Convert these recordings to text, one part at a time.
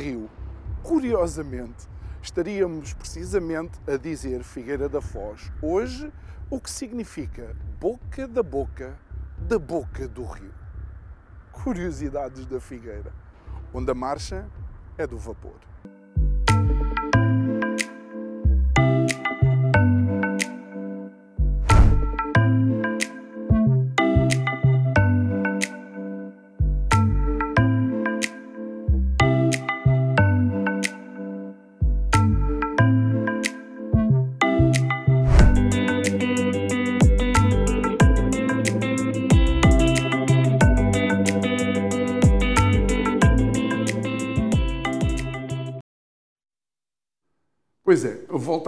Rio. Curiosamente, estaríamos precisamente a dizer Figueira da Foz hoje, o que significa boca da boca da boca do rio. Curiosidades da Figueira, onde a marcha é do vapor.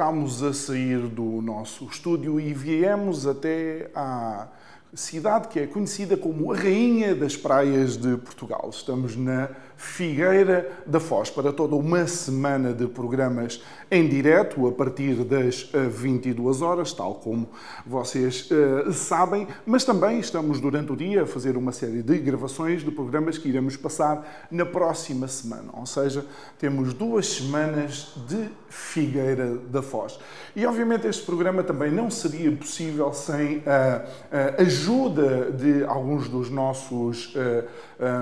Voltámos a sair do nosso estúdio e viemos até à cidade que é conhecida como a Rainha das Praias de Portugal. Estamos na Figueira da Foz para toda uma semana de programas em direto a partir das 22 eh, horas, tal como vocês uh, sabem, mas também estamos durante o dia a fazer uma série de gravações de programas que iremos passar na próxima semana, ou seja, temos duas semanas de Figueira da Foz. E obviamente este programa também não seria possível sem a, ajuda de alguns dos nossos uh,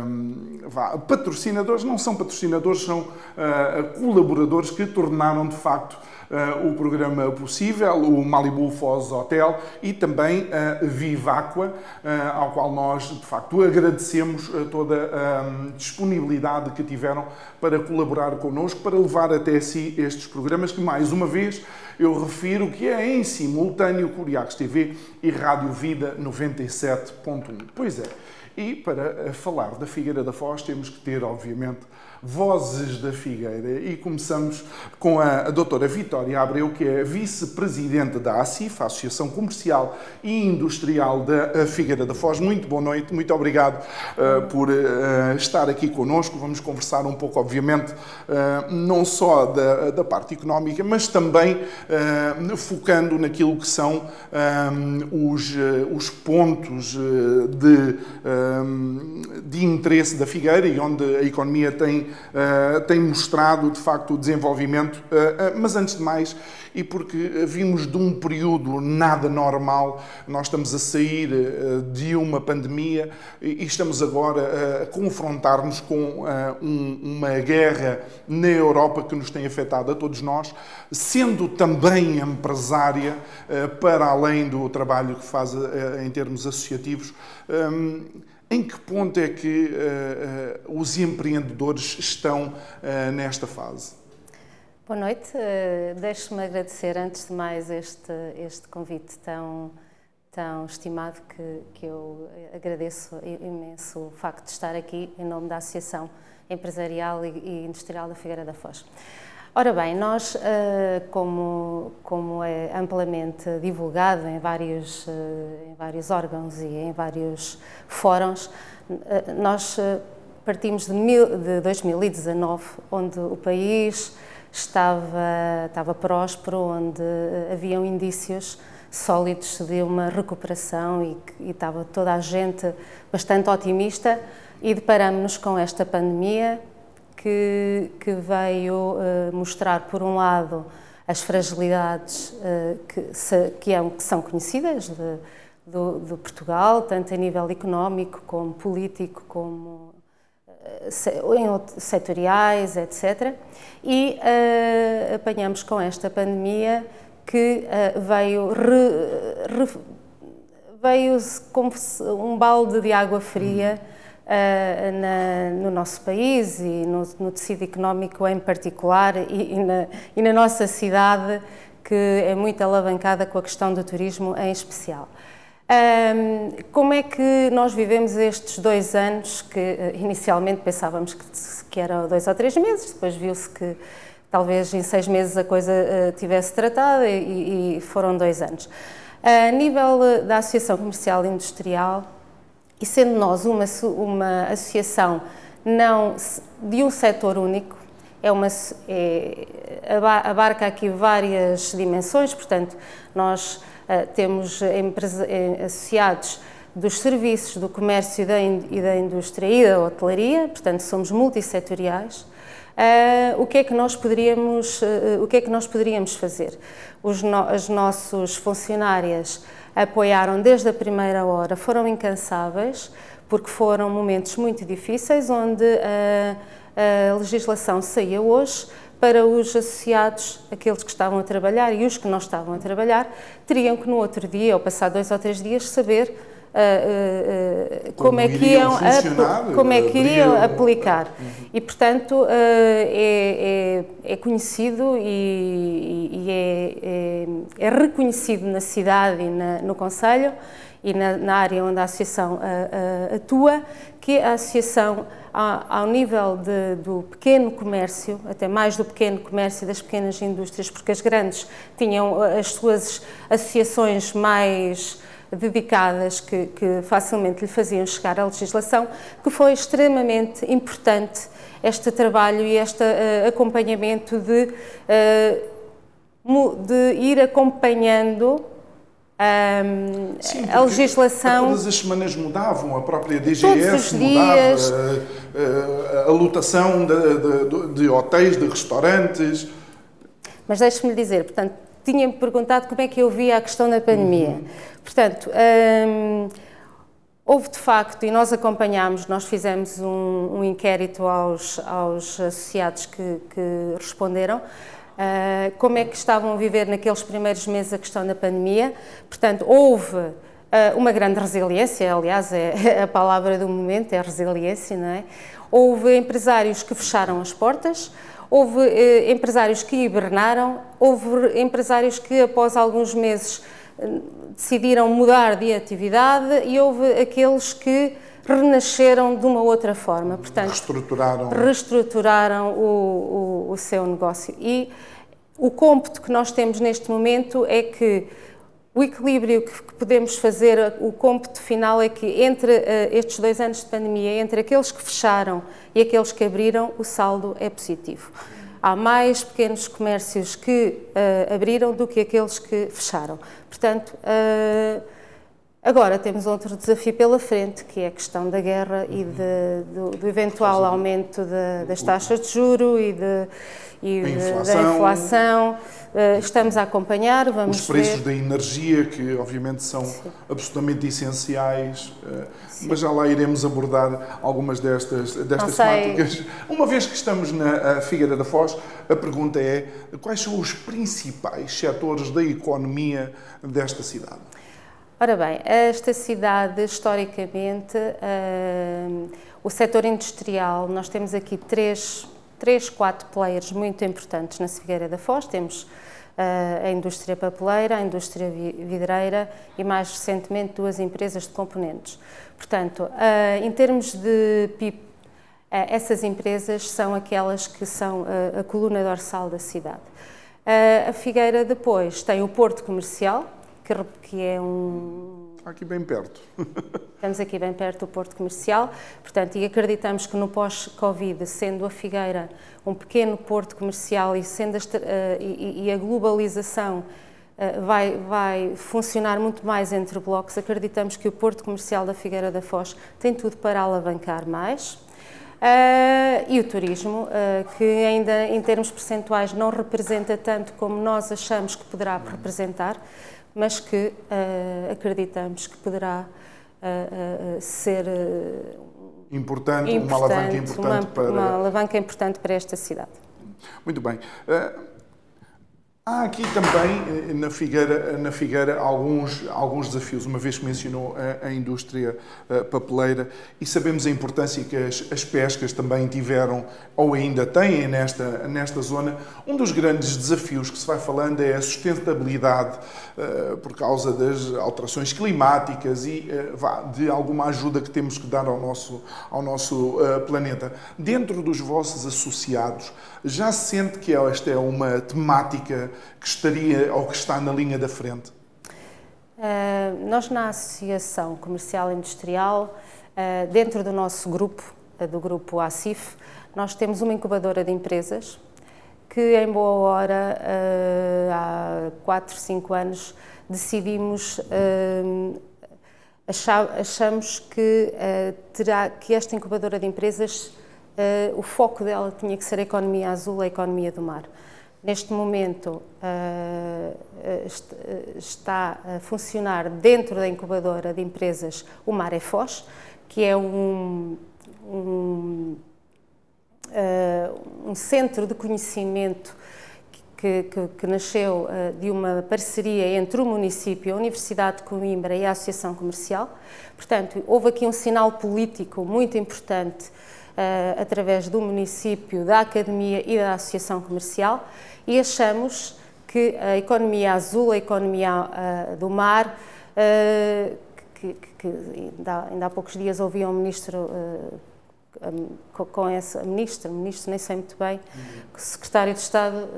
um, patrocinadores, não são patrocinadores, são uh, colaboradores que tornaram de facto uh, o programa possível, o Malibu Foz Hotel e também a Viváqua, uh, ao qual nós de facto agradecemos toda a disponibilidade que tiveram para colaborar connosco, para levar até si estes programas que, mais uma vez, eu refiro que é em simultâneo Curiacos TV e Rádio Vida 97.1. Pois é. E para eh, falar da Figueira da Foz temos que ter, obviamente, Vozes da Figueira e começamos com a, doutora Vitória Abreu, que é vice-presidente da ACIF, Associação Comercial e Industrial da Figueira da Foz. Muito boa noite, muito obrigado uh, por uh, estar aqui connosco. Vamos conversar um pouco, obviamente, uh, não só da, da, parte económica, mas também focando naquilo que são os, os pontos de, de interesse da Figueira e onde a economia tem uh, tem mostrado de facto o desenvolvimento, uh, mas antes de mais, e porque vimos de um período nada normal, nós estamos a sair de uma pandemia e estamos agora a confrontar-nos com um, uma guerra na Europa que nos tem afetado a todos nós, sendo também empresária, para além do trabalho que faz em termos associativos. Em que ponto é que uh, uh, os empreendedores estão uh, nesta fase? Boa noite. Deixe-me agradecer, antes de mais, este, este convite tão, tão estimado que, que eu agradeço imenso o facto de estar aqui em nome da Associação Empresarial e Industrial da Figueira da Foz. Ora bem, nós, eh, como, como é amplamente divulgado em vários, eh, em vários órgãos e em vários fóruns, eh, nós partimos de, mil, de 2019, onde o país estava, estava próspero, onde haviam indícios sólidos de uma recuperação e, e estava toda a gente bastante otimista e deparamos-nos com esta pandemia que, que veio uh, mostrar, por um lado, as fragilidades uh, que, se, que, é, que, são conhecidas de, do, Portugal, tanto a nível económico como político, como uh, setoriais, etc. E apanhamos com esta pandemia que veio, re, re, veio como um balde de água fria uh, na, no nosso país e no, no, tecido económico em particular e, e, na, e na nossa cidade, que é muito alavancada com a questão do turismo em especial. Um, como é que nós vivemos estes dois anos que uh, inicialmente pensávamos que, que era dois ou três meses, depois viu-se que talvez em seis meses a coisa uh, tivesse tratado e, e, foram dois anos. A nível da Associação Comercial e Industrial, e sendo nós uma, uma associação não de um setor único, é uma, é, abarca aqui várias dimensões, portanto, nós eh, temos eh, associados dos serviços, do comércio e da, e da indústria e da hotelaria, portanto somos multissetoriais. Uh, o que é que nós poderíamos uh, o que é que nós poderíamos fazer os no, as nossas funcionárias apoiaram desde a primeira hora foram incansáveis porque foram momentos muito difíceis onde uh, a legislação saía hoje para os associados, aqueles que estavam a trabalhar e os que não estavam a trabalhar, teriam que no outro dia, ou passar dois ou três dias, saber Uh, uh, como, como, é que iam como é que iriam aplicar uhum. e portanto uh, é, é, é, conhecido e, e é, é, é, reconhecido na cidade e na, no Conselho e na, na, área onde a associação atua que a associação ao nível de, do pequeno comércio, até mais do pequeno comércio e das pequenas indústrias, porque as grandes tinham as suas associações mais dedicadas que, que facilmente lhe faziam chegar a legislação, que foi extremamente importante este trabalho e este uh, acompanhamento de, uh, de ir acompanhando um, Sim, a legislação. Todas as semanas mudavam, a própria DGS mudava, a, a, a lotação de, de, de, hotéis, de restaurantes. Mas deixe-me dizer, portanto, tinha-me perguntado como é que eu via a questão da pandemia. Uhum. Portanto, um, houve de facto, e nós acompanhámos, nós fizemos um, um inquérito aos, aos associados que, que responderam. Uh, como é que estavam a viver naqueles primeiros meses a questão da pandemia. Portanto, houve uh, uma grande resiliência, aliás, é a palavra do momento, é resiliência, não é? Houve empresários que fecharam as portas, houve uh, empresários que hibernaram, houve empresários que, após alguns meses, decidiram mudar de atividade e houve aqueles que renasceram de uma outra forma, portanto reestruturaram, reestruturaram o, o, o seu negócio. E o cômputo que nós temos neste momento é que o equilíbrio que podemos fazer, o cômputo final é que entre uh, estes dois anos de pandemia, entre aqueles que fecharam e aqueles que abriram, o saldo é positivo. Há mais pequenos comércios que uh, abriram do que aqueles que fecharam. Portanto, uh, agora temos outro desafio pela frente, que é a questão da guerra e de, do, do, eventual aumento de, das taxas de juro e, de, e inflação. da inflação. Uh, estamos a acompanhar, vamos Os preços ver. da energia, que obviamente são Sim. absolutamente essenciais, uh, mas já lá iremos abordar algumas destas, destas temáticas. Uma vez que estamos na Figueira da Foz, a pergunta é quais são os principais setores da economia desta cidade? Ora bem, esta cidade, historicamente, uh, o setor industrial, nós temos aqui três três, quatro players muito importantes na Figueira da Foz. Temos uh, a indústria papeleira, a indústria vidreira e, mais recentemente, duas empresas de componentes. Portanto, uh, em termos de PIB, uh, essas empresas são aquelas que são a coluna dorsal da cidade. a Figueira depois tem o porto comercial, que, que é um aqui bem perto. Estamos aqui bem perto do Porto Comercial, portanto, e acreditamos que no pós-Covid, sendo a Figueira um pequeno porto comercial e, sendo a, uh, e, e a globalização uh, vai, vai funcionar muito mais entre blocos, acreditamos que o Porto Comercial da Figueira da Foz tem tudo para alavancar mais. Uh, e o turismo, que ainda em termos percentuais não representa tanto como nós achamos que poderá representar, mas que uh, acreditamos que poderá uh, ser importante, importante, uma alavanca importante uma, para uma alavanca importante para esta cidade. Muito bem. Há aqui também, eh, na Figueira, na Figueira alguns, alguns desafios, uma vez que mencionou a, a indústria a eh, papeleira, e sabemos a importância que as, as, pescas também tiveram, ou ainda têm nesta, nesta zona. Um dos grandes desafios que se vai falando é a sustentabilidade uh, por causa das alterações climáticas e uh, de alguma ajuda que temos que dar ao nosso, ao nosso uh, planeta. Dentro dos vossos associados, já se sente que esta é uma temática que estaria ou que está na linha da frente? Uh, nós, na Associação Comercial Industrial, uh, dentro do nosso grupo, uh, do grupo ACIF, nós temos uma incubadora de empresas que, em boa hora, há 4, 5 anos, decidimos, achamos que, terá, que esta incubadora de empresas, o foco dela tinha que ser a economia azul, a economia do mar. Neste momento uh, está a funcionar dentro da incubadora de empresas o Marefos, que é um, um, um centro de conhecimento que, que, que nasceu de uma parceria entre o município, a Universidade de Coimbra e a Associação Comercial. Portanto, houve aqui um sinal político muito importante uh, através do município, da Academia e da Associação Comercial e achamos que a economia azul, a economia uh, do mar, uh, que, que, ainda, ainda, há poucos dias ouvi um ministro uh, com essa ministra, ministro nem sei muito bem, uhum. secretário de Estado,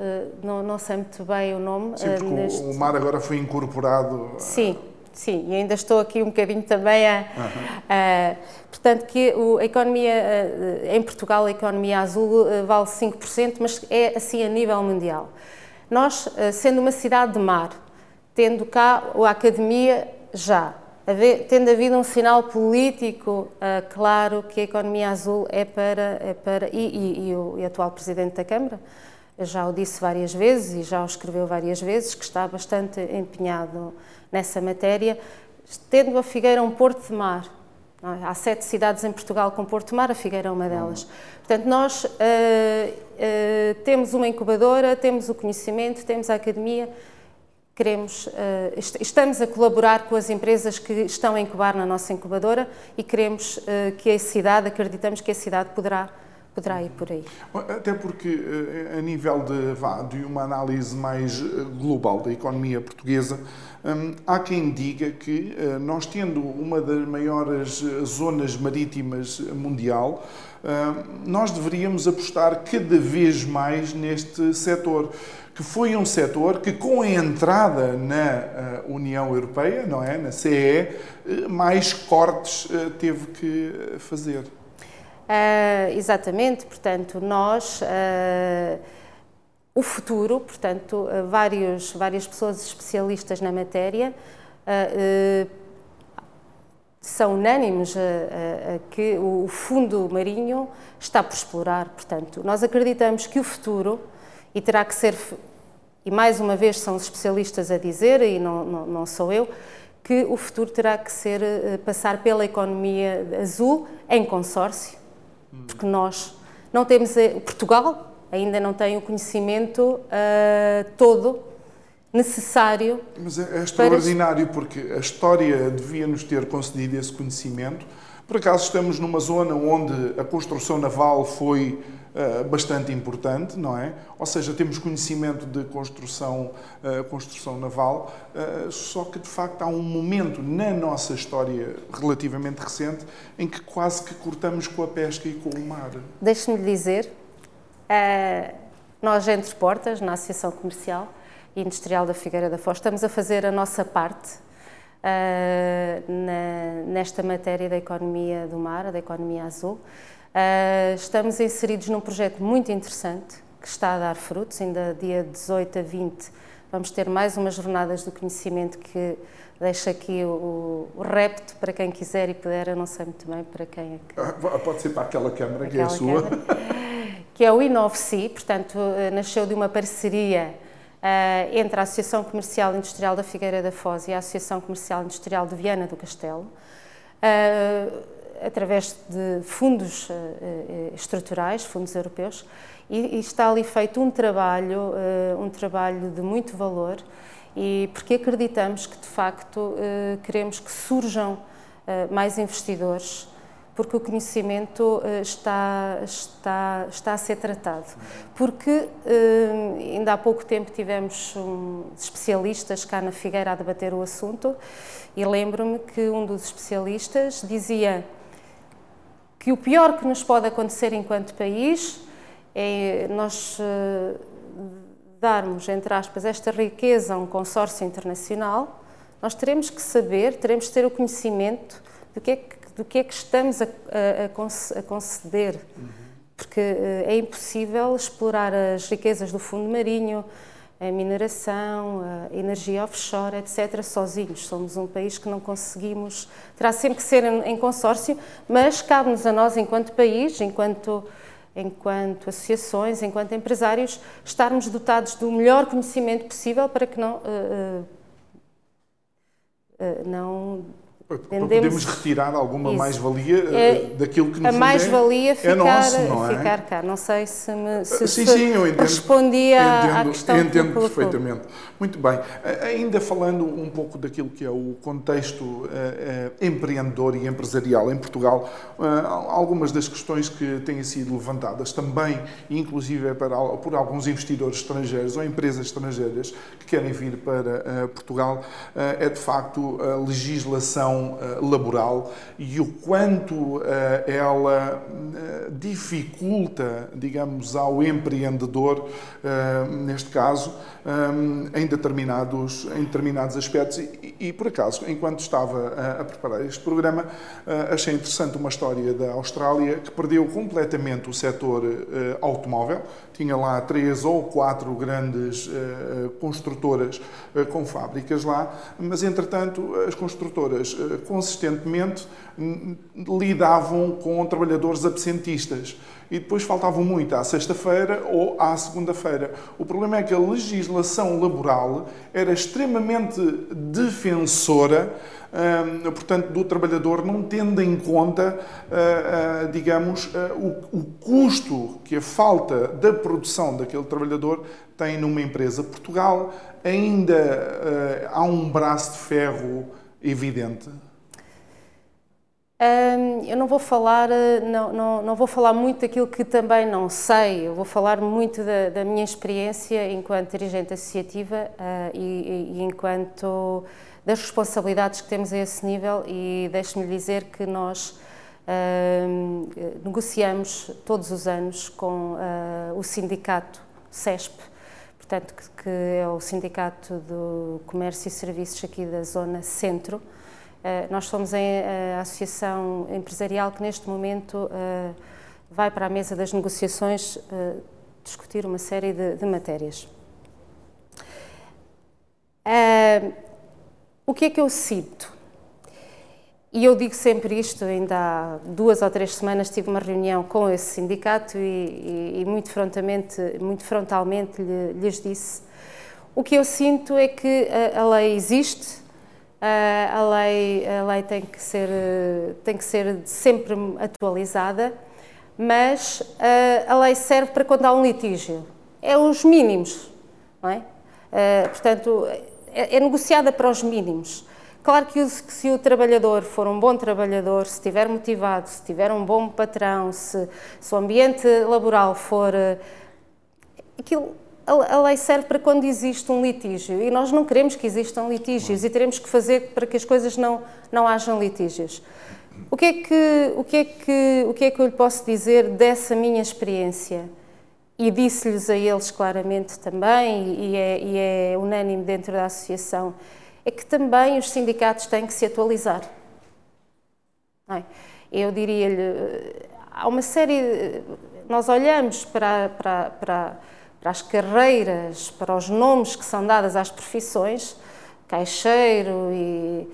não, não sei muito bem o nome. Sim, porque neste... o mar agora foi incorporado. Sim, sim, e ainda estou aqui um bocadinho também a. Uhum. portanto, que a economia, em Portugal, a economia azul vale 5%, mas é assim a nível mundial. Nós, sendo uma cidade de mar, tendo cá a academia já, tendo havido um sinal político claro que a economia azul é para. É para e, e, e o e atual Presidente da Câmara já o disse várias vezes e já o escreveu várias vezes, que está bastante empenhado nessa matéria, tendo a Figueira um porto de mar. É? Há sete cidades em Portugal com porto de mar, a Figueira é uma delas. Portanto, nós uh, uh, temos uma incubadora, temos o conhecimento, temos a academia, queremos, uh, est estamos a colaborar com as empresas que estão a incubar na nossa incubadora e queremos que a cidade, acreditamos que a cidade poderá poderá ir por aí. Até porque, eh, a nível de, vá, de uma análise mais eh, global da economia portuguesa, hum, há quem diga que eh, nós, tendo uma das maiores zonas marítimas mundial, hum, nós deveríamos apostar cada vez mais neste setor que foi um setor que, com a entrada na União Europeia, não é, na CE, mais cortes teve que fazer. Uh, exatamente, portanto, nós, uh, o futuro, portanto, uh, vários, várias pessoas especialistas na matéria são unânimes que o fundo marinho está por explorar, portanto, nós acreditamos que o futuro, e terá que ser, e mais uma vez são os especialistas a dizer, e não, não, não sou eu, que o futuro terá que ser passar pela economia azul em consórcio, porque nós não temos, Portugal ainda não tem o conhecimento uh, todo necessário. Mas é, é extraordinário para... porque a história devia nos ter concedido esse conhecimento. Por acaso estamos numa zona onde a construção naval foi uh, bastante importante, não é? Ou seja, temos conhecimento de construção, uh, construção naval, uh, só que de facto há um momento na nossa história relativamente recente em que quase que cortamos com a pesca e com o mar. Deixe-me dizer, nós entre portas, na Associação Comercial e Industrial da Figueira da Foz, estamos a fazer a nossa parte na, nesta matéria da economia do mar, da economia azul. Uh, estamos inseridos num projeto muito interessante que está a dar frutos. Ainda dia 18 a 20 vamos ter mais umas jornadas do conhecimento que deixa aqui o, o repto para quem quiser e puder. Eu não sei muito bem para quem é que. Ah, pode ser para aquela câmara que é a sua. Câmara, que é o InnovC, portanto, ah, nasceu de uma parceria uh, entre a Associação Comercial Industrial da Figueira da Foz e a Associação Comercial Industrial de Viana do Castelo. Uh, através de fundos estruturais, fundos europeus, e, está ali feito um trabalho, um trabalho de muito valor, e porque acreditamos que de facto queremos que surjam mais investidores porque o conhecimento está, está, está a ser tratado. Porque ainda há pouco tempo tivemos um, especialistas cá na Figueira a debater o assunto e lembro-me que um dos especialistas dizia que o pior que nos pode acontecer enquanto país é nós uh, darmos, entre aspas, esta riqueza a um consórcio internacional, nós teremos que saber, teremos que ter o conhecimento do que é que do que é que estamos a, a, a conceder. Uhum. Porque uh, é impossível explorar as riquezas do fundo marinho, a mineração, a energia offshore, etc., sozinhos. Somos um país que não conseguimos. Terá sempre que ser em, consórcio, mas cabe-nos a nós, enquanto país, enquanto, enquanto associações, enquanto empresários, estarmos dotados do melhor conhecimento possível para que não. Uh, uh, não Podemos retirar alguma mais-valia é, daquilo que nos A mais-valia ficar, é nosso, não é? ficar cá. Não sei se, me, se, sim, sim, eu entendo, respondi à, entendo, questão entendo que perfeitamente. Muito bem. Ainda falando um pouco daquilo que é o contexto uh, uh, empreendedor e empresarial em Portugal, uh, algumas das questões que têm sido levantadas também, inclusive para, por alguns investidores estrangeiros ou empresas estrangeiras que querem vir para Portugal, é de facto a legislação eh, laboral e o quanto eh, ela eh, dificulta, digamos, ao empreendedor, neste caso, em determinados, em determinados aspectos. E, e por acaso, enquanto estava a, a preparar este programa, achei interessante uma história da Austrália que perdeu completamente o setor automóvel. Tinha lá três ou quatro grandes construtoras com fábricas lá, mas entretanto as construtoras consistentemente lidavam com trabalhadores absentistas e depois faltavam muito à sexta-feira ou à segunda-feira. O problema é que a legislação laboral era extremamente defensora, hum, portanto, do trabalhador, não tendo em conta, hum, hum, digamos, o, o custo que a falta da produção daquele trabalhador tem numa empresa. Portugal ainda há um braço de ferro evidente eu não vou falar, eh, não, não, não, vou falar muito daquilo que também não sei, eu vou falar muito da, da minha experiência enquanto dirigente associativa uh, e, e, enquanto das responsabilidades que temos a esse nível. E deixe-me dizer que nós negociamos todos os anos com uh, o sindicato CESP, portanto que, é o Sindicato do Comércio e Serviços aqui da Zona Centro, eh, nós somos a associação empresarial que neste momento eh, vai para a mesa das negociações eh, discutir uma série de, de matérias. O que é que eu sinto? E eu digo sempre isto, ainda há duas ou três semanas tive uma reunião com esse sindicato e, e, e muito, frontalmente, muito frontalmente lhes disse o que eu sinto é que a, a lei existe, a lei, a lei tem, que ser, tem que ser sempre atualizada, mas a lei serve para quando há um litígio. É os mínimos, não é? Portanto, é, é negociada para os mínimos. Claro que se o trabalhador for um bom trabalhador, se estiver motivado, se tiver um bom patrão, se, se o ambiente laboral for. Aquilo a lei serve para quando existe um litígio e nós não queremos que existam litígios e teremos que fazer para que as coisas não, não hajam litígios. O que, é que, o, que é que, o que é que eu lhe posso dizer dessa minha experiência? E disse-lhes a eles claramente também, e é, e é unânime dentro da associação, é que também os sindicatos têm que se atualizar. É? Eu diria-lhe, há uma série. Nós olhamos para, para, para para as carreiras, para os nomes que são dadas às profissões, caixeiro e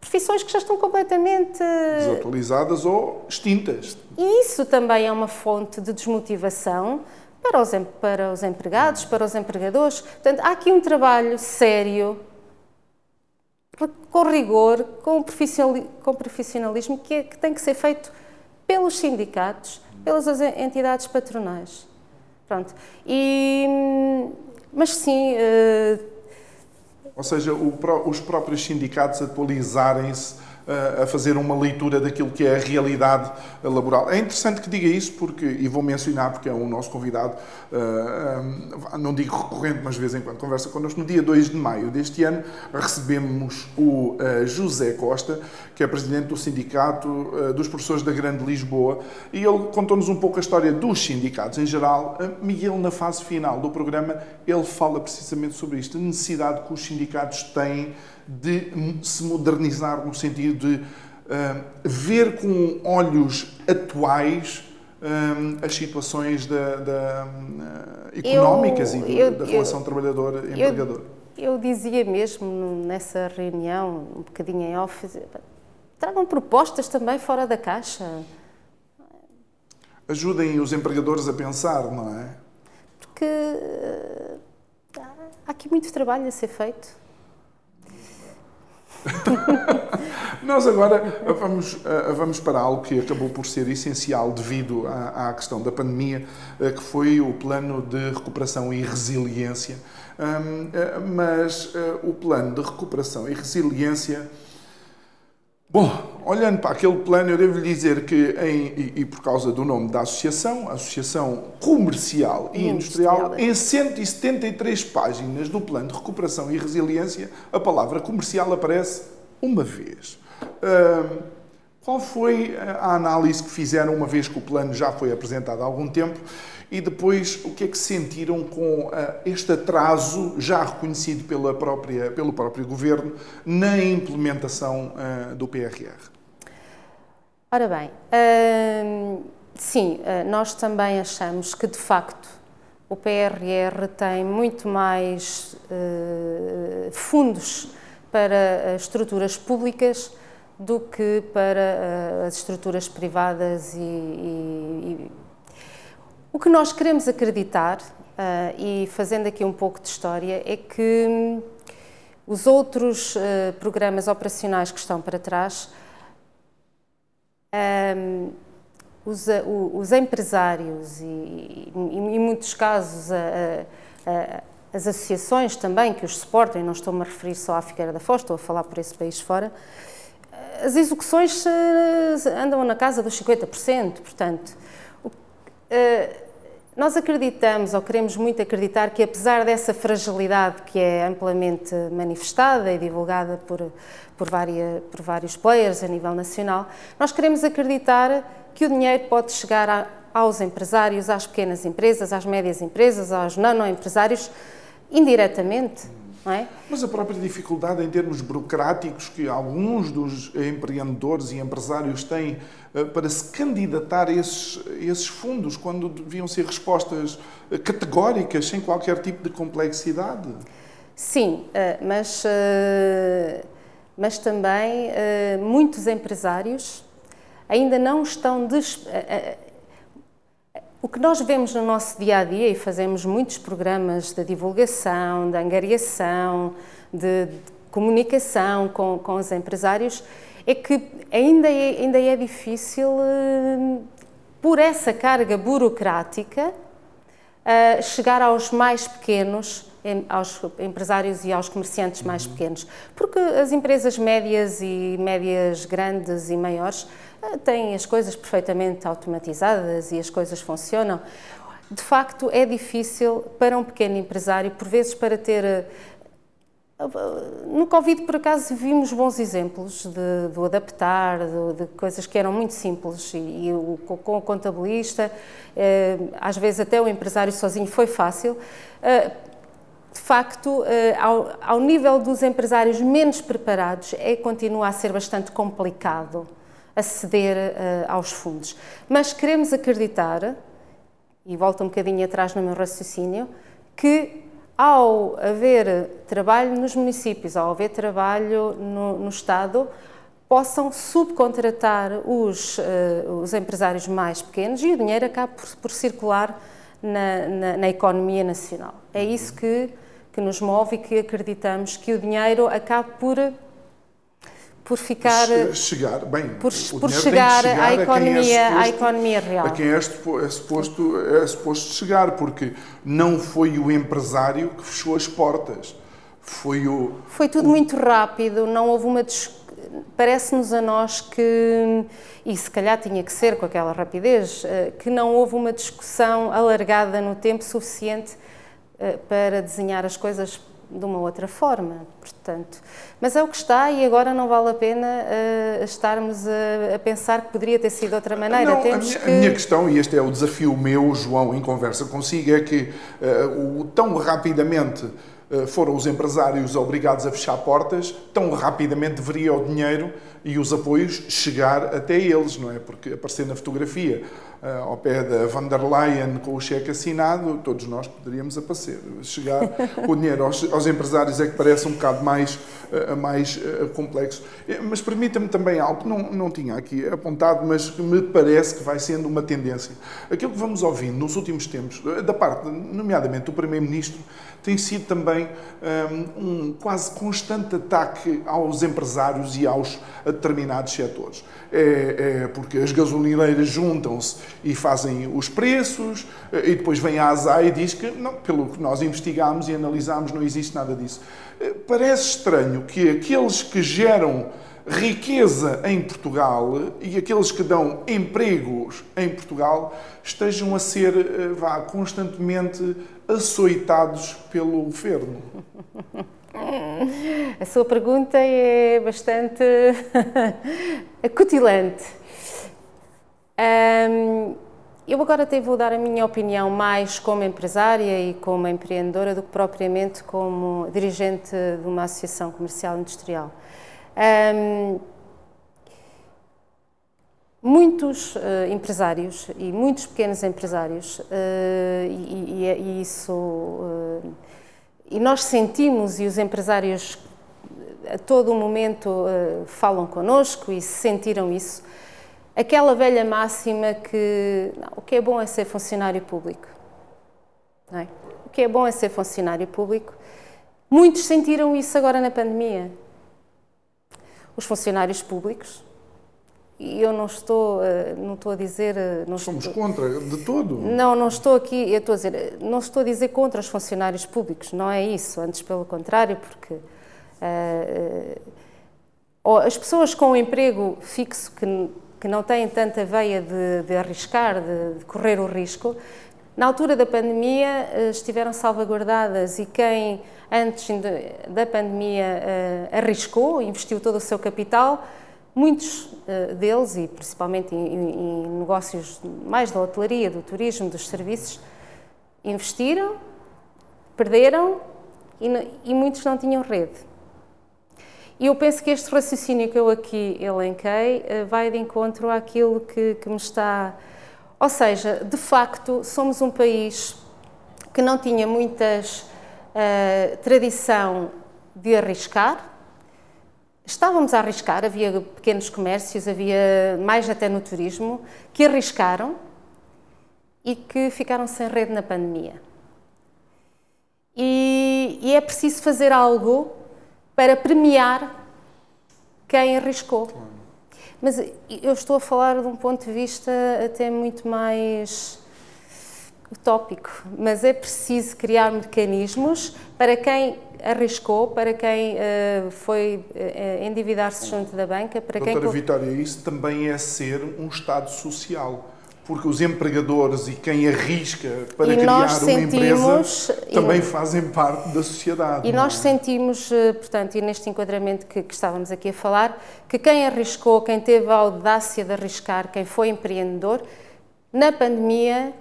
profissões que já estão completamente desatualizadas ou extintas. E isso também é uma fonte de desmotivação para os, para os empregados, para os empregadores. Portanto, há aqui um trabalho sério com rigor, com profissionalismo, que, é, que tem que ser feito pelos sindicatos, pelas entidades patronais. Pronto. E, mas sim. Uh... Ou seja, o, os próprios sindicatos atualizarem-se a fazer uma leitura daquilo que é a realidade laboral. É interessante que diga isso, porque, e vou mencionar porque é o nosso convidado, não digo recorrente, mas de vez em quando conversa connosco, no dia 2 de maio deste ano recebemos o José Costa, que é presidente do Sindicato dos Professores da Grande Lisboa, e ele contou-nos um pouco a história dos sindicatos em geral. Miguel, na fase final do programa, ele fala precisamente sobre isto, a necessidade que os sindicatos têm de se modernizar no sentido de uh, ver com olhos atuais uh, as situações da, da, uh, económicas eu, e do, eu, da relação trabalhador-empregador. Eu, eu, dizia mesmo nessa reunião, um bocadinho em off, tragam propostas também fora da caixa. Ajudem os empregadores a pensar, não é? Porque há aqui muito trabalho a ser feito. Nós agora vamos, eh, vamos para algo que acabou por ser essencial devido à, à questão da pandemia, eh, que foi o plano de recuperação e resiliência. Eh, mas o plano de recuperação e resiliência Bom, olhando para aquele plano, eu devo lhe dizer que, em, e, e, por causa do nome da associação, a Associação Comercial e Industrial, em 173 páginas do plano de recuperação e resiliência, a palavra comercial aparece uma vez. Uh, qual foi a análise que fizeram uma vez que o plano já foi apresentado há algum tempo e depois o que é que sentiram com uh, este atraso já reconhecido pela própria, pelo próprio governo na implementação uh, do PRR? Ora bem, uh, sim, nós também achamos que de facto o PRR tem muito mais fundos para estruturas públicas do que para as estruturas privadas e, e, e o que nós queremos acreditar, uh, e fazendo aqui um pouco de história, é que hum, os outros uh, programas operacionais que estão para trás, um, os, uh, os, empresários e, em muitos casos, as associações também que os suportam, e não estou-me a referir só à Figueira da Foz, estou a falar por esse país fora, as execuções andam na casa dos 50%, portanto, nós acreditamos, ou queremos muito acreditar, que apesar dessa fragilidade que é amplamente manifestada e divulgada por, por, várias, por vários players a nível nacional, nós queremos acreditar que o dinheiro pode chegar a, aos empresários, às pequenas empresas, às médias empresas, aos nano-empresários, indiretamente. É? Mas a própria dificuldade em termos burocráticos que alguns dos empreendedores e empresários têm eh, para se candidatar a esses, esses fundos, quando deviam ser respostas eh, categóricas, sem qualquer tipo de complexidade? Sim, eh, mas, mas também muitos empresários ainda não estão. Des... O que nós vemos no nosso dia a dia, e fazemos muitos programas de divulgação, de angariação, de, de comunicação com, com os empresários, é que ainda é, ainda é difícil, eh, por essa carga burocrática, eh, chegar aos mais pequenos, aos empresários e aos comerciantes mais uhum. pequenos. Porque as empresas médias e médias grandes e maiores eh, têm as coisas perfeitamente automatizadas e as coisas funcionam. De facto, é difícil para um pequeno empresário, por vezes, para ter no Covid, por acaso, vimos bons exemplos de, do adaptar, de, de, coisas que eram muito simples. E, e o, com o contabilista, eh, às vezes até o empresário sozinho foi fácil. Eh, de facto, eh, ao, ao, nível dos empresários menos preparados, é, continua a ser bastante complicado aceder eh, aos fundos. Mas queremos acreditar, e volto um bocadinho atrás no meu raciocínio, que ao haver trabalho nos municípios, ao haver trabalho no, no Estado, possam subcontratar os, uh, os, empresários mais pequenos e o dinheiro acabe por, por circular na, na, na, economia nacional. É isso que, que nos move e que acreditamos que o dinheiro acabe por por ficar chegar bem por, por chegar, chegar, à economia é suposto, à economia real. a quem é suposto, é suposto chegar porque não foi o empresário que fechou as portas. Foi o foi tudo o... muito rápido não houve uma parece-nos a nós que e se calhar tinha que ser com aquela rapidez eh, que não houve uma discussão alargada no tempo suficiente para desenhar as coisas de uma outra forma, portanto. Mas é o que está e agora não vale a pena uh, estarmos a, a, pensar que poderia ter sido de outra maneira. Não, a, minha, que... a minha questão, e este é o desafio meu, João, em conversa consigo, é que uh, o, tão rapidamente foram os empresários obrigados a fechar portas, tão rapidamente deveria o dinheiro e os apoios chegar até eles, não é? Porque aparecer na fotografia uh, ao pé da van der Leyen com o cheque assinado, todos nós poderíamos aparecer. Chegar o dinheiro aos, aos, empresários é que parece um bocado mais, uh, mais complexo. Mas permita-me também algo que não, não tinha aqui apontado, mas que me parece que vai sendo uma tendência. Aquilo que vamos ouvindo nos últimos tempos, da parte, nomeadamente do Primeiro-Ministro, tem sido também um, um quase constante ataque aos empresários e aos determinados setores. É, é porque as gasolineiras juntam-se e fazem os preços, eh, e depois vem a ASAI e diz que, não, pelo que nós investigámos e analisámos, não existe nada disso. Eh, parece estranho que aqueles que geram riqueza em Portugal e aqueles que dão empregos em Portugal estejam a ser eh, vá, constantemente açoitados pelo governo. A sua pergunta é bastante acutilante. Um, eu agora até vou dar a minha opinião mais como empresária e como empreendedora do que propriamente como dirigente de uma associação comercial industrial. Um, muitos uh, empresários e muitos pequenos empresários, uh, e, e, e, isso, uh, e nós sentimos, e os empresários a todo momento falam connosco e sentiram isso, aquela velha máxima que não, o que é bom é ser funcionário público. É? O que é bom é ser funcionário público. Muitos sentiram isso agora na pandemia. Os funcionários públicos, e eu não estou, eh, não estou a dizer... Eh, não Somos estou, contra, de todo. Não, não estou aqui, eu estou a dizer, não estou a dizer contra os funcionários públicos, não é isso, antes pelo contrário, porque... Uh, uh, as pessoas com um emprego fixo que que não têm tanta veia de, de arriscar, de, de, correr o risco, na altura da pandemia eh, estiveram salvaguardadas e quem antes da pandemia eh, arriscou, investiu todo o seu capital, muitos eh, deles, e principalmente em, negócios mais da hotelaria, do turismo, dos serviços, investiram, perderam e, e muitos não tinham rede. E eu penso que este raciocínio que eu aqui elenquei eh, vai de encontro àquilo que, que me está. Ou seja, de facto, somos um país que não tinha muitas uh, tradição de arriscar. Estávamos a arriscar, havia pequenos comércios, havia mais até no turismo, que arriscaram e que ficaram sem rede na pandemia. E, e é preciso fazer algo para premiar quem arriscou. Mas eu estou a falar de um ponto de vista até muito mais utópico, mas é preciso criar mecanismos para quem arriscou, para quem uh, foi uh, endividar-se junto da banca, para Doutora quem... Vitória, isso também é ser um Estado social porque os empregadores e quem arrisca para e criar sentimos, uma empresa também e, fazem parte da sociedade. E nós é? sentimos, eh, portanto, e neste enquadramento que, que, estávamos aqui a falar, que quem arriscou, quem teve a audácia de arriscar, quem foi empreendedor, na pandemia,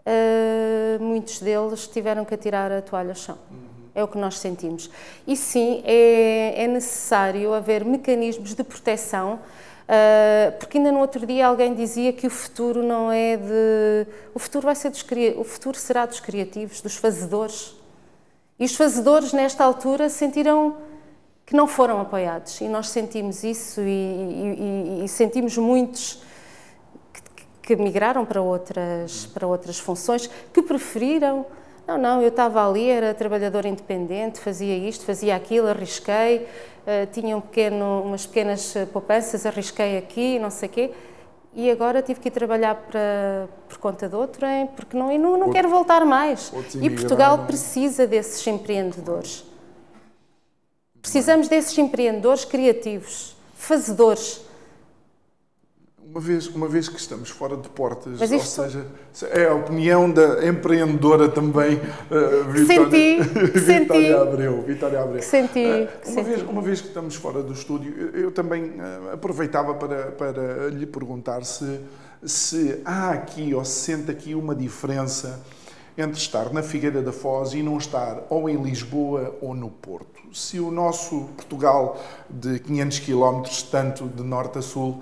uh, muitos deles tiveram que atirar a toalha ao chão. Uhum. É o que nós sentimos. E sim, é, é necessário haver mecanismos de proteção Uh, porque ainda no outro dia alguém dizia que o futuro não é de. O futuro vai ser dos O futuro será dos criativos, dos fazedores. E os fazedores, nesta altura, sentiram que não foram apoiados. E nós sentimos isso e, e, e sentimos muitos que, que, migraram para outras, para outras funções, que preferiram Não, não, eu estava ali, era trabalhador independente, fazia isto, fazia aquilo, arrisquei, uh, tinha um pequeno, umas pequenas poupanças, arrisquei aqui, não sei o quê, e agora tive que ir trabalhar para, por conta de outrem, porque não, não, não quero voltar mais. E Portugal precisa desses empreendedores. Precisamos desses empreendedores criativos, fazedores uma vez, uma vez que estamos fora de portas, ou seja, é a opinião da empreendedora também, uh, Vitória, senti, Vitória senti. Abreu. Vitória Abreu. Senti, uh, uma, senti. Vez, uma vez que estamos fora do estúdio, eu, eu também uh, aproveitava para, para lhe perguntar se, se há aqui ou se sente aqui uma diferença entre estar na Figueira da Foz e não estar ou em Lisboa ou no Porto. Se o nosso Portugal de 500 km, tanto de norte a sul,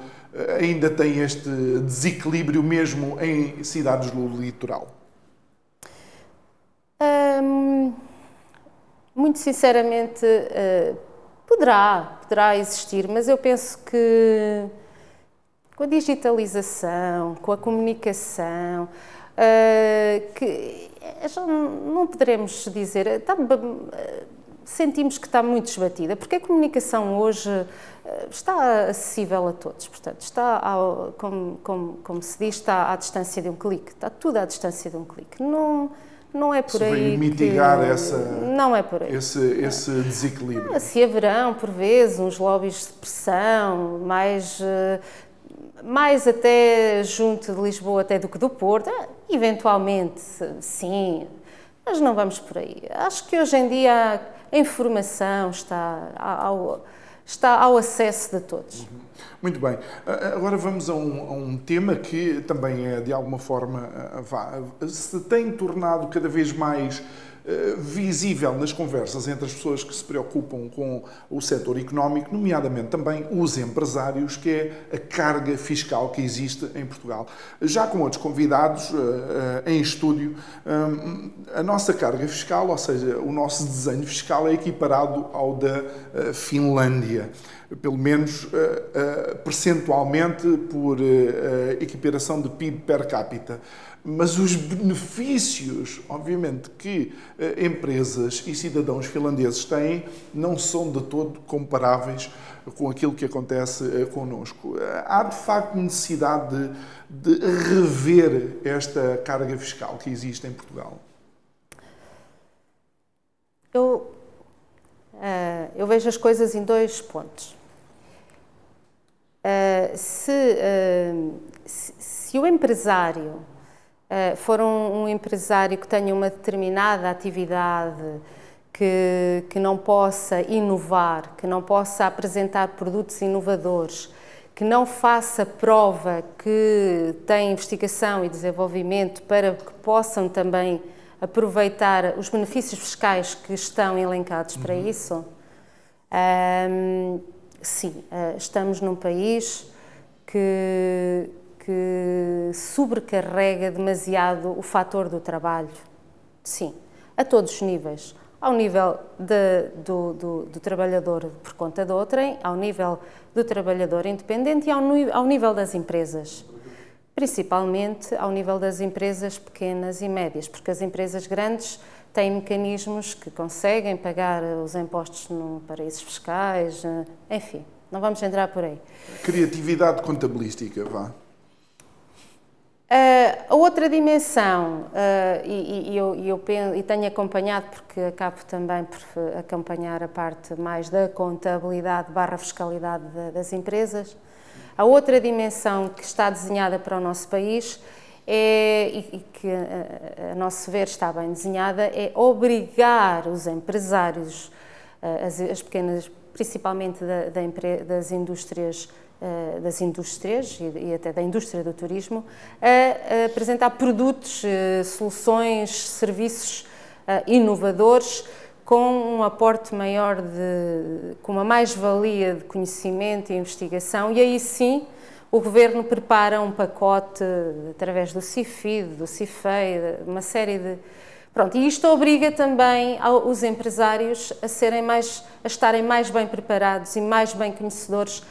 ainda tem este desequilíbrio mesmo em cidades do litoral? Muito sinceramente, uh, poderá, poderá existir, mas eu penso que com a digitalização, com a comunicação, uh, que não poderemos dizer. Está, sentimos que está muito esbatida, porque a comunicação hoje eh, está acessível a todos, portanto, está, ao, como, como, como, se diz, está à distância de um clique, está tudo à distância de um clique. Não, não é por se aí mitigar que, essa, não é por aí. Esse, esse desequilíbrio. Ah, se haverão, por vezes, uns lobbies de pressão, mais, eh, mais até junto de Lisboa até do que do Porto, ah, eventualmente, sim, mas não vamos por aí. Acho que hoje em dia a informação está está ao acesso de todos. Uhum. Muito bem. Agora vamos a um, a um, tema que também é, de alguma forma, se tem tornado cada vez mais eh, visível nas conversas entre as pessoas que se preocupam com o setor económico, nomeadamente também os empresários, que é a carga fiscal que existe em Portugal. Já com outros convidados uh, uh, em estúdio, a nossa carga fiscal, ou seja, o nosso desenho fiscal é equiparado ao da Finlândia pelo menos uh, uh, percentualmente por uh, equiparação de PIB per capita mas os benefícios, obviamente, que eh, empresas e cidadãos finlandeses têm não são de todo comparáveis com aquilo que acontece eh, connosco. Há, de facto, necessidade de, de rever esta carga fiscal que existe em Portugal? Eu, uh, eu vejo as coisas em dois pontos. Uh, se, uh, se, se o empresário uh, for um, um, empresário que tenha uma determinada atividade, que, que não possa inovar, que não possa apresentar produtos inovadores, que não faça prova que tem investigação e desenvolvimento para que possam também aproveitar os benefícios fiscais que estão elencados para uhum. isso. Um, sim, uh, estamos num país que, que sobrecarrega demasiado o fator do trabalho. Sim, a todos os níveis. Ao nível de, do, do, do, trabalhador por conta de outrem, ao nível do trabalhador independente e ao, ao nível das empresas. Principalmente ao nível das empresas pequenas e médias, porque as empresas grandes têm mecanismos que conseguem pagar os impostos no paraísos fiscais, eh, enfim, não vamos entrar por aí. Criatividade contabilística, vá. Uh, a outra dimensão, uh, e, e, eu, e, eu penso, e tenho acompanhado, porque acabo também por acompanhar a parte mais da contabilidade barra fiscalidade de, das empresas, a outra dimensão que está desenhada para o nosso país é, e, que a, a, nosso ver está bem desenhada, é obrigar os empresários, uh, as, as, pequenas, principalmente da, da, das indústrias eh, das indústrias e até da indústria do turismo a apresentar produtos, eh, soluções, serviços eh, inovadores com um aporte maior de, com uma mais-valia de conhecimento e investigação e aí sim o Governo prepara um pacote através do CIFID, do CIFEI, uma série de... Pronto, e isto obriga também os empresários a, serem mais, a estarem mais bem preparados e mais bem conhecedores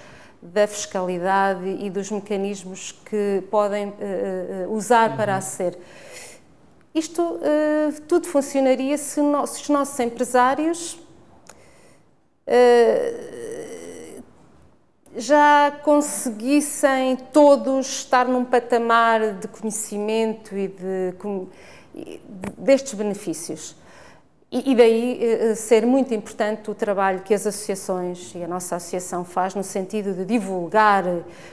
da fiscalidade e dos mecanismos que podem uh, usar uhum. para aceder. Isto uh, tudo funcionaria se, no, se, os nossos empresários uh, já conseguissem todos estar num patamar de conhecimento e de, de destes benefícios. E, e daí uh, ser muito importante o trabalho que as associações e a nossa associação faz no sentido de divulgar,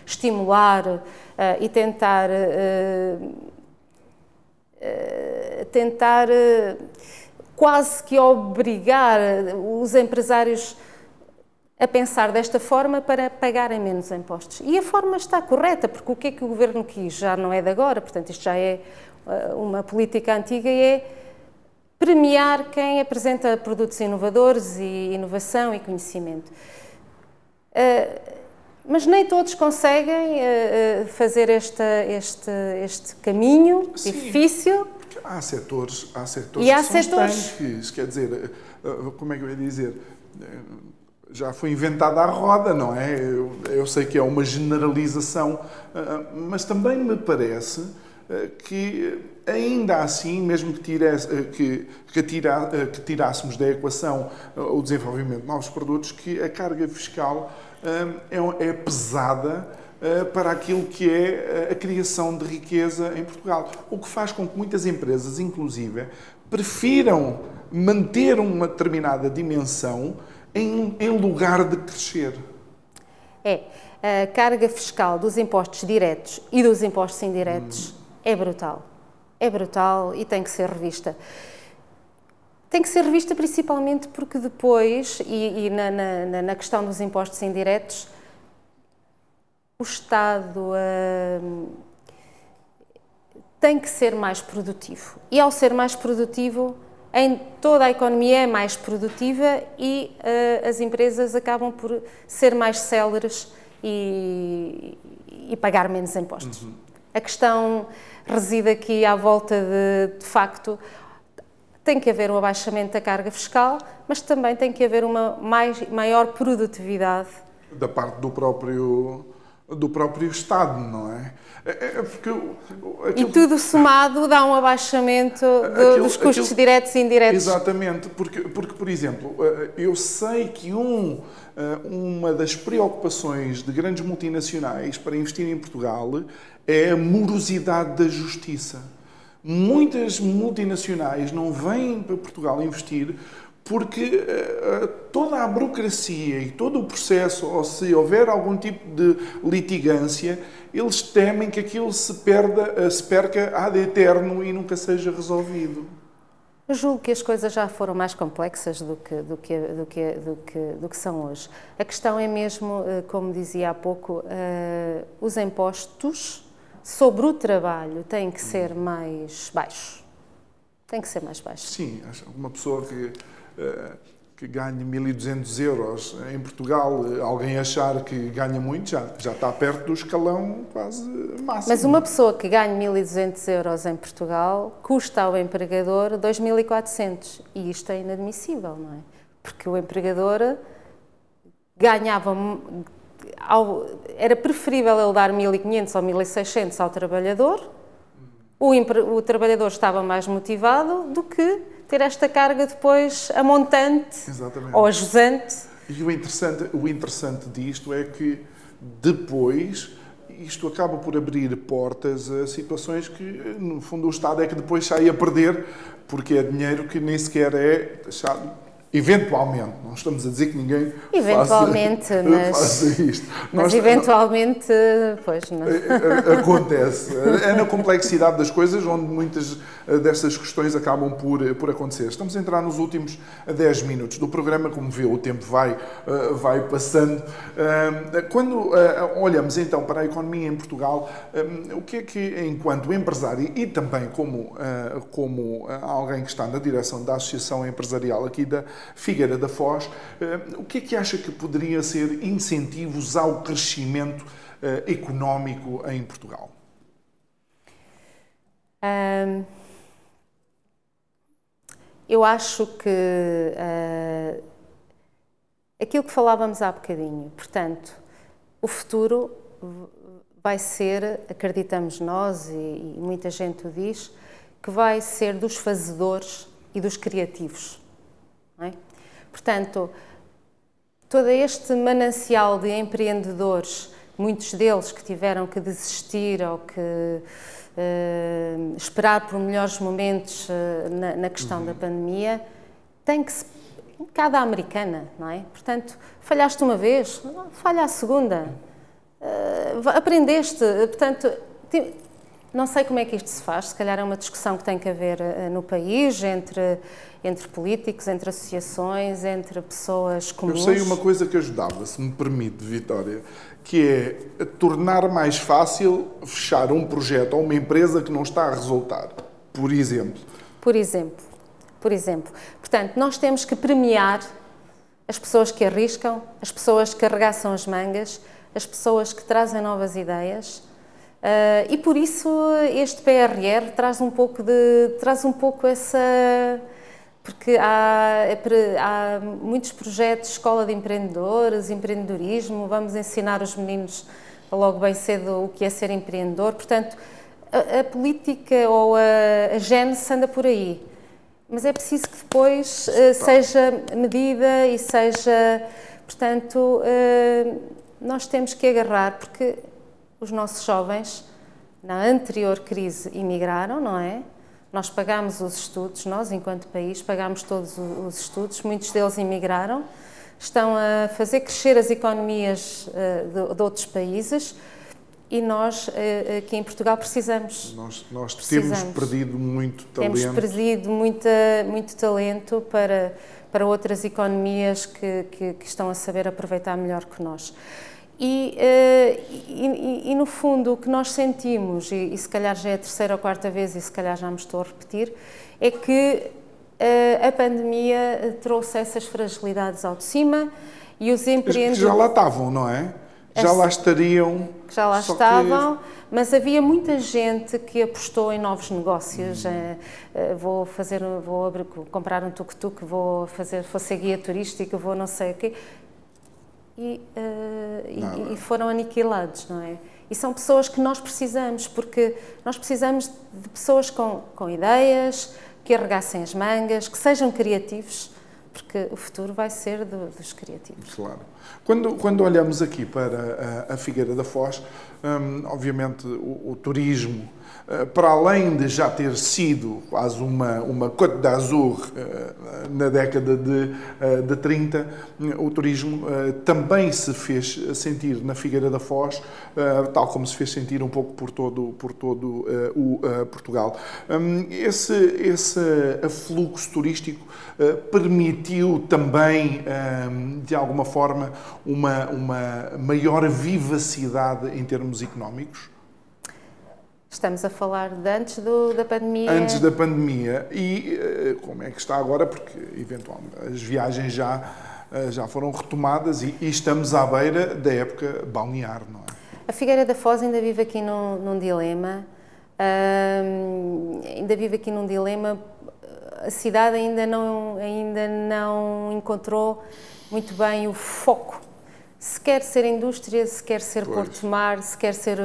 estimular e tentar eh, tentar eh, quase que obrigar os empresários a pensar desta forma para pagarem menos impostos. E a forma está correta, porque o que é que o governo quis já não é de agora, portanto, isto já é eh, uma política antiga e é premiar quem apresenta produtos inovadores e inovação e conhecimento. Mas nem todos conseguem uh, fazer esta, este, este caminho Sim, difícil. Há setores, há setores e há que são setores... estanques, quer dizer, como é que eu ia dizer? Já foi inventada a roda, não é? Eu, eu sei que é uma generalização, uh, mas também me parece que ainda assim, mesmo que, tirasse, que, que, tira, que tirássemos da equação o desenvolvimento de novos produtos, que a carga fiscal é, é pesada ah, para aquilo que é a criação de riqueza em Portugal. O que faz com que muitas empresas, inclusive, prefiram manter uma determinada dimensão em, em lugar de crescer. É. A carga fiscal dos impostos diretos e dos impostos indiretos hum. é brutal. É brutal e tem que ser revista tem que ser revista principalmente porque depois, e, e na, na, na, questão dos impostos indiretos, o Estado uh, tem que ser mais produtivo. E ao ser mais produtivo, em toda a economia é mais produtiva e uh, as empresas acabam por ser mais céleres e, e pagar menos impostos. Uhum. A questão reside aqui à volta de, de facto, tem que haver um abaixamento da carga fiscal, mas também tem que haver uma mais, maior produtividade. Da parte do próprio, do próprio Estado, não é? é, é, é porque aquilo, e tudo somado dá um abaixamento do, aquilo, dos custos aquilo, diretos e indiretos. Exatamente, porque, porque, por exemplo, eh, eu sei que um, eh, uma das preocupações de grandes multinacionais para investir em Portugal é a morosidade da justiça. Muitas multinacionais não vêm para Portugal investir porque uh, toda a burocracia e todo o processo, ou se houver algum tipo de litigância, eles temem que aquilo se, perda, uh, se perca ad eterno e nunca seja resolvido. Eu julgo que as coisas já foram mais complexas do que, do que, do que, do que, do que são hoje. A questão é mesmo, como dizia há pouco, os impostos sobre o trabalho tem que ser mais baixo. Tem que ser mais baixo. Sim, uma pessoa que, eh, que ganhe 1.200 euros em Portugal, alguém achar que ganha muito, já, já está perto do escalão quase máximo. Mas uma pessoa que ganhe 1.200 euros em Portugal custa ao empregador 2.400 e isto é inadmissível, não é? Porque o empregador ganhava era preferível ele dar 1.500 ou 1.600 ao trabalhador, o, o, trabalhador estava mais motivado do que ter esta carga depois a montante Exatamente. ou a jusante. E o interessante, o interessante disto é que depois isto acaba por abrir portas a situações que, no fundo, o Estado é que depois sai a perder, porque é dinheiro que nem sequer é deixado Eventualmente, não estamos a dizer que ninguém eventualmente, faça, mas, faça isto. Mas Nós, eventualmente, pois não. É, é, acontece. É na complexidade das coisas onde muitas eh, dessas questões acabam por, eh, por acontecer. Estamos a entrar nos últimos 10 eh, minutos do programa, como vê, o tempo vai, vai passando. Quando olhamos então para a economia em Portugal, o que é que, enquanto empresário e também como, como alguém que está na direção da Associação Empresarial aqui da Figueira da Foz, eh, o que é que acha que poderia ser incentivos ao crescimento eh, económico em Portugal? Eu acho que uh, aquilo que falávamos há bocadinho, portanto, o futuro vai ser, acreditamos nós e, e muita gente o diz, que vai ser dos fazedores e dos criativos. É? Portanto, todo este manancial de empreendedores, muitos deles que tiveram que desistir ou que uh, esperar por melhores momentos uh, na, na, questão uhum. da pandemia, tem que se cada americana, não é? Portanto, falhaste uma vez, falha a segunda. Uh, aprendeste, portanto, não sei como é que isto se faz, se calhar é uma discussão que tem que haver uh, no país, entre, entre políticos, entre associações, entre pessoas comuns. Eu sei uma coisa que ajudava, se me permite, Vitória, que é tornar mais fácil fechar um projeto ou uma empresa que não está a resultar, por exemplo. Por exemplo por exemplo. Portanto, nós temos que premiar as pessoas que arriscam, as pessoas que arregaçam as mangas, as pessoas que trazem novas ideias. Uh, e por isso este PRR traz um pouco de traz um pouco essa porque há, é há muitos projetos, escola de empreendedores, empreendedorismo, vamos ensinar os meninos logo bem cedo o que é ser empreendedor. Portanto, a, a política ou a, a gênese anda por aí. Mas é preciso que depois uh, seja medida e seja. Portanto, uh, nós temos que agarrar, porque os nossos jovens, na anterior crise, emigraram, não é? Nós pagámos os estudos, nós, enquanto país, pagámos todos os estudos, muitos deles emigraram, estão a fazer crescer as economias uh, de, de outros países e nós eh, aqui em Portugal precisamos. Nós, nós precisamos. temos perdido muito talento. Temos perdido muita, muito talento para, para outras economias que, que, que estão a saber aproveitar melhor que nós. E, eh, e, e, no fundo o que nós sentimos, e, e, se calhar já é a terceira ou quarta vez e se calhar já me estou a repetir, é que eh, a pandemia trouxe essas fragilidades ao de cima e os empreendedores... Já lá estavam, não é? já lá estariam. Já lá estavam, que... mas havia muita gente que apostou em novos negócios. Hum. É, vou fazer, vou abrir, comprar um tuk-tuk, vou fazer, vou ser guia turística, vou não sei o quê. E, uh, e, e, foram aniquilados, não é? E são pessoas que nós precisamos, porque nós precisamos de pessoas com, com ideias, que arregassem as mangas, que sejam criativos porque o futuro vai ser do, dos criativos. Claro. Quando, quando olhamos aqui para a, a Figueira da Foz, hum, obviamente o, o turismo para além de já ter sido quase uma, uma Côte d'Azur eh, na década de, eh, de 30, o turismo também se fez sentir na Figueira da Foz, tal como se fez sentir um pouco por todo, por todo o Portugal. Hum, esse, esse afluxo turístico permitiu também, hum, de alguma forma, uma, uma maior vivacidade em termos económicos? Estamos a falar de antes do, da pandemia. Antes da pandemia. E uh, como é que está agora? Porque, eventualmente, as viagens já, uh, já foram retomadas e, e, estamos à beira da época balnear, não é? A Figueira da Foz ainda vive aqui num, num dilema. Uh, ainda vive aqui num dilema. A cidade ainda não, ainda não encontrou muito bem o foco. Se quer ser indústria, se quer ser pois. porto mar, se quer ser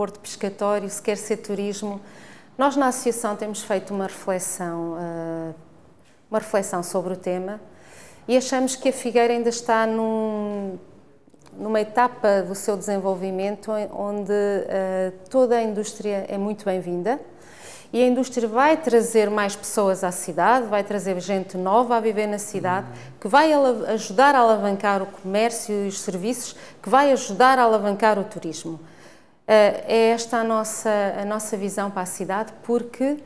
porto pescatório, se quer ser turismo. Nós na associação temos feito uma reflexão, eh, uma reflexão sobre o tema e achamos que a Figueira ainda está num, numa etapa do seu desenvolvimento onde uh, toda a indústria é muito bem-vinda e a indústria vai trazer mais pessoas à cidade, vai trazer gente nova a viver na cidade, que vai ajudar a alavancar o comércio e os serviços, que vai ajudar a alavancar o turismo. Eh, é esta a nossa, a nossa visão para a cidade, porque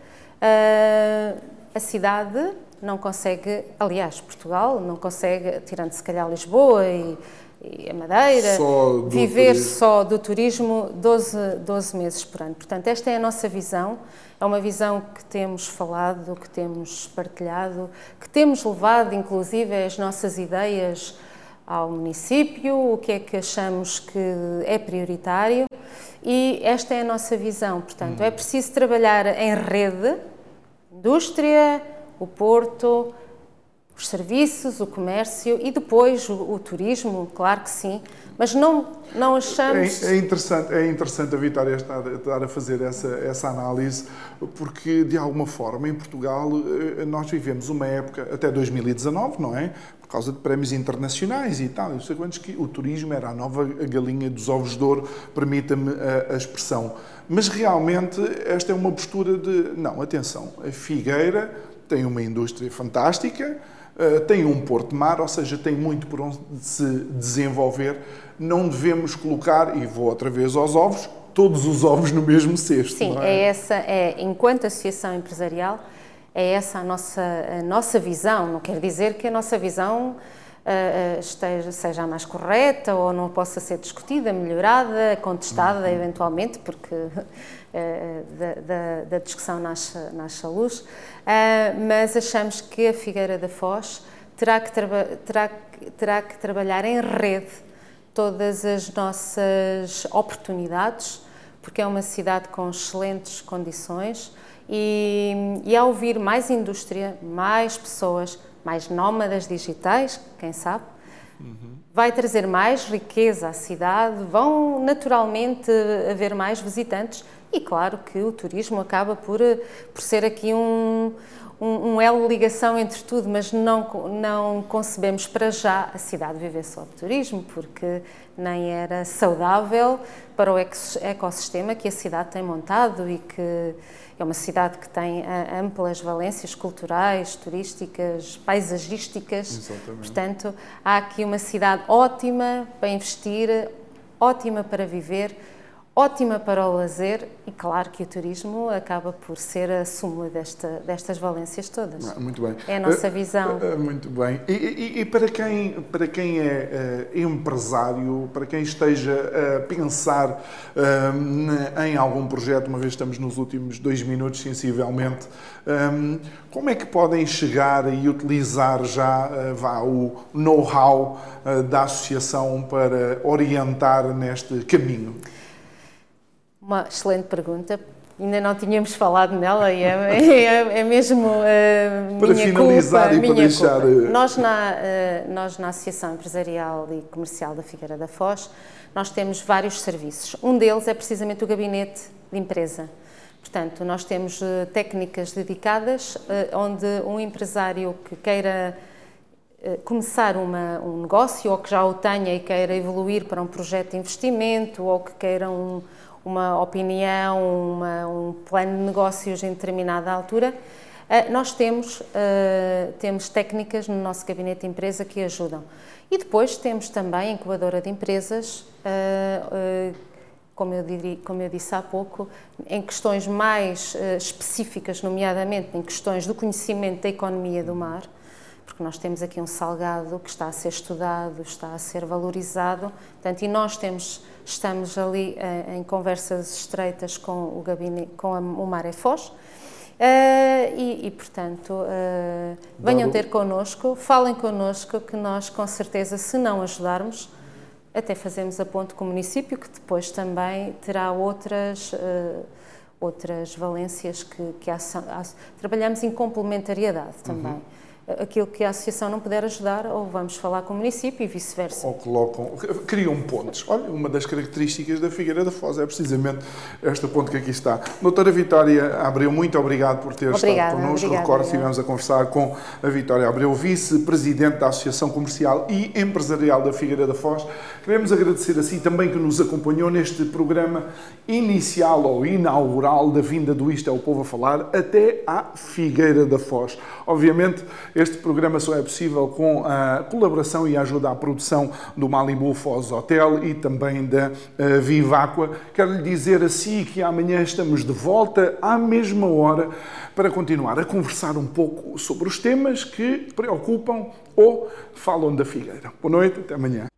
eh, a cidade não consegue, aliás, Portugal não consegue, tirando se calhar Lisboa e, e a Madeira, só viver turismo. só do turismo 12, 12 meses por ano. Portanto, esta é a nossa visão, é uma visão que temos falado, que temos partilhado, que temos levado, inclusive, as nossas ideias ao município, o que é que achamos que é prioritário e esta é a nossa visão. Portanto, é preciso trabalhar em rede, indústria, o porto, os serviços, o comércio e depois o, o turismo, claro que sim, mas não, não achamos. É, é, interessante, é interessante a Vitória estar, estar, a fazer essa, essa análise, porque de alguma forma em Portugal eh, nós vivemos uma época, até 2019, não é? Por causa de prémios internacionais e tal, não sei quantos, que o turismo era a nova galinha dos ovos de ouro, permita-me a, a expressão. Mas realmente esta é uma postura de, não, atenção, a Figueira tem uma indústria fantástica, eh, tem um porto mar, ou seja, tem muito por onde se desenvolver. Não devemos colocar, e vou outra vez aos ovos, todos os ovos no mesmo cesto. Sim, é? é? essa, é, enquanto associação empresarial, é essa a nossa, a nossa visão. Não quer dizer que a nossa visão uh, esteja, seja a mais correta ou não possa ser discutida, melhorada, contestada uhum. eventualmente, porque da, da, da, discussão nasce, nasce a luz. Uh, mas achamos que a Figueira da Foz terá que, terá, terá que trabalhar em rede todas as nossas oportunidades, porque é uma cidade com excelentes condições e, e ao vir mais indústria, mais pessoas, mais nómadas digitais, quem sabe, vai trazer mais riqueza à cidade, vão naturalmente haver mais visitantes? E claro que o turismo acaba por, por ser aqui um, um, um elo de ligação entre tudo, mas não, não concebemos para já a cidade viver só de turismo, porque nem era saudável para o ecossistema que a cidade tem montado e que é uma cidade que tem eh, amplas valências culturais, turísticas, paisagísticas. Exatamente. Portanto, há aqui uma cidade ótima para investir, ótima para viver ótima para o lazer e claro que o turismo acaba por ser a súmula desta, destas valências todas. Ah, muito bem. É a nossa visão. Uh, uh, muito bem. E, e, e, para, quem, para quem é uh, empresário, para quem esteja a pensar em algum projeto, uma vez estamos nos últimos dois minutos, sensivelmente, um, como é que podem chegar e utilizar já vá, o know-how da associação para orientar neste caminho? Uma excelente pergunta. Ainda não tínhamos falado nela e é, é, é mesmo uh, para minha finalizar culpa, e para deixar. Culpa. Eh, nós na, uh, nós na Associação Empresarial e Comercial da Figueira da Foz, nós temos vários serviços. Um deles é precisamente o gabinete de empresa. Portanto, nós temos uh, técnicas dedicadas onde um empresário que queira começar uma, um negócio ou que já o tenha e queira evoluir para um projeto de investimento ou que queira um uma opinião, uma, um plano de negócios em determinada altura, uh, nós temos, uh, temos técnicas no nosso gabinete de empresa que ajudam. E depois temos também a incubadora de empresas, como eu, como eu, disse há pouco, em questões mais específicas, nomeadamente em questões do conhecimento da economia do mar, porque nós temos aqui um salgado que está a ser estudado, está a ser valorizado, portanto, e nós temos Estamos ali uh, em conversas estreitas com o gabinete, com a, o Maré Foz. Uh, e, e, portanto, uh, venham ter connosco, falem connosco, que nós, com certeza, se não ajudarmos, até fazemos a ponte com o município, que depois também terá outras, uh, outras valências que, que há, há, trabalhamos em complementariedade também. Uhum aquilo que a associação não puder ajudar, ou vamos falar com o município e vice-versa. Ou colocam, criam pontes. Olha, uma das características da Figueira da Foz é precisamente esta ponte que aqui está. Doutora Vitória Abreu, muito obrigado por ter obrigada, estado connosco. Obrigada, Recordo que estivemos a conversar com a Vitória Abreu, vice-presidente da Associação Comercial e Empresarial da Figueira da Foz. Queremos agradecer a si também que nos acompanhou neste programa inicial ou inaugural da vinda do Isto é o Povo a Falar até à Figueira da Foz. Obviamente, este programa só é possível com a colaboração e a ajuda à produção do Malibu Foz Hotel e também da uh, Viváqua. Quero lhe dizer a si que amanhã estamos de volta à mesma hora para continuar a conversar um pouco sobre os temas que preocupam ou falam da Figueira. Boa noite, até amanhã.